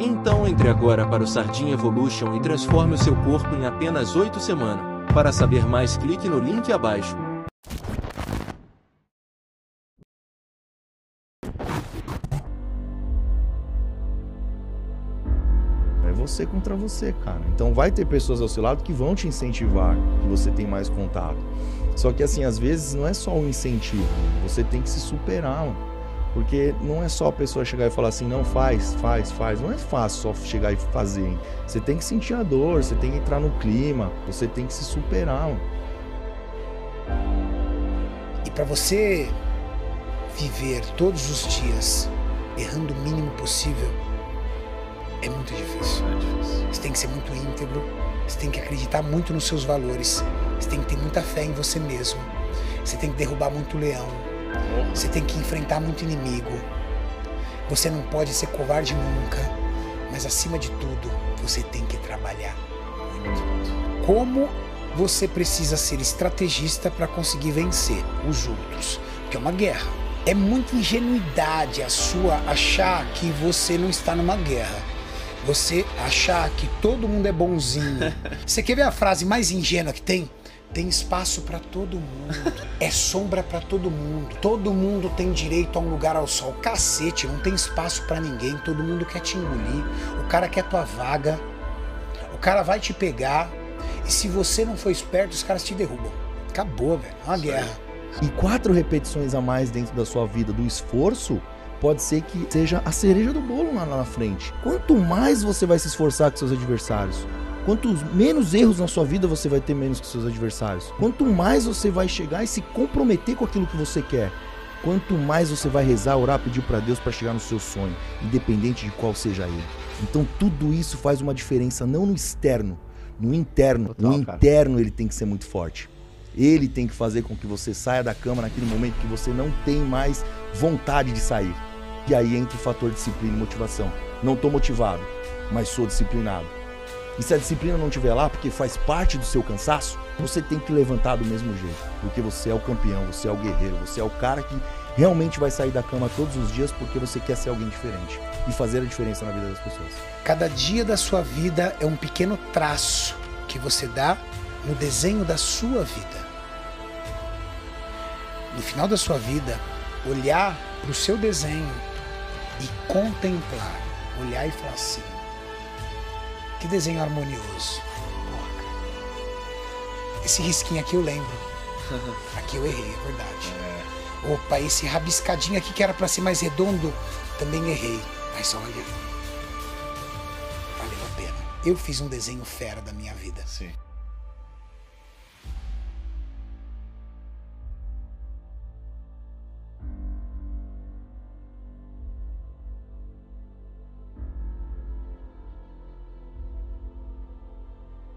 então entre agora para o Sardinha Evolution e transforme o seu corpo em apenas 8 semanas. Para saber mais, clique no link abaixo. É você contra você, cara. Então vai ter pessoas ao seu lado que vão te incentivar, que você tem mais contato. Só que assim, às vezes não é só um incentivo, você tem que se superar, mano. Porque não é só a pessoa chegar e falar assim, não faz, faz, faz. Não é fácil só chegar e fazer. Hein? Você tem que sentir a dor, você tem que entrar no clima, você tem que se superar. Mano. E para você viver todos os dias errando o mínimo possível, é muito difícil. É difícil. Você tem que ser muito íntegro, você tem que acreditar muito nos seus valores, você tem que ter muita fé em você mesmo, você tem que derrubar muito leão, você tem que enfrentar muito inimigo, você não pode ser covarde nunca, mas acima de tudo, você tem que trabalhar muito. Como você precisa ser estrategista para conseguir vencer os outros, porque é uma guerra. É muita ingenuidade a sua achar que você não está numa guerra você achar que todo mundo é bonzinho. Você quer ver a frase mais ingênua que tem? Tem espaço para todo mundo. É sombra para todo mundo. Todo mundo tem direito a um lugar ao sol. Cacete, não tem espaço para ninguém. Todo mundo quer te engolir. O cara quer tua vaga. O cara vai te pegar. E se você não for esperto, os caras te derrubam. Acabou, velho. É uma guerra. E quatro repetições a mais dentro da sua vida do esforço pode ser que seja a cereja do bolo lá na frente. Quanto mais você vai se esforçar com seus adversários, quanto menos erros na sua vida você vai ter menos que seus adversários. Quanto mais você vai chegar e se comprometer com aquilo que você quer, quanto mais você vai rezar, orar, pedir para Deus para chegar no seu sonho, independente de qual seja ele. Então tudo isso faz uma diferença não no externo, no interno. Total, no cara. interno ele tem que ser muito forte. Ele tem que fazer com que você saia da cama naquele momento que você não tem mais vontade de sair. E aí entra o fator disciplina e motivação. Não estou motivado, mas sou disciplinado. E se a disciplina não estiver lá, porque faz parte do seu cansaço, você tem que levantar do mesmo jeito. Porque você é o campeão, você é o guerreiro, você é o cara que realmente vai sair da cama todos os dias porque você quer ser alguém diferente e fazer a diferença na vida das pessoas. Cada dia da sua vida é um pequeno traço que você dá no desenho da sua vida. No final da sua vida, olhar para o seu desenho e contemplar, olhar e falar assim: que desenho harmonioso. Porra. Esse risquinho aqui eu lembro. Aqui eu errei, é verdade. Opa, esse rabiscadinho aqui que era para ser mais redondo, também errei. Mas olha, valeu a pena. Eu fiz um desenho fera da minha vida. Sim.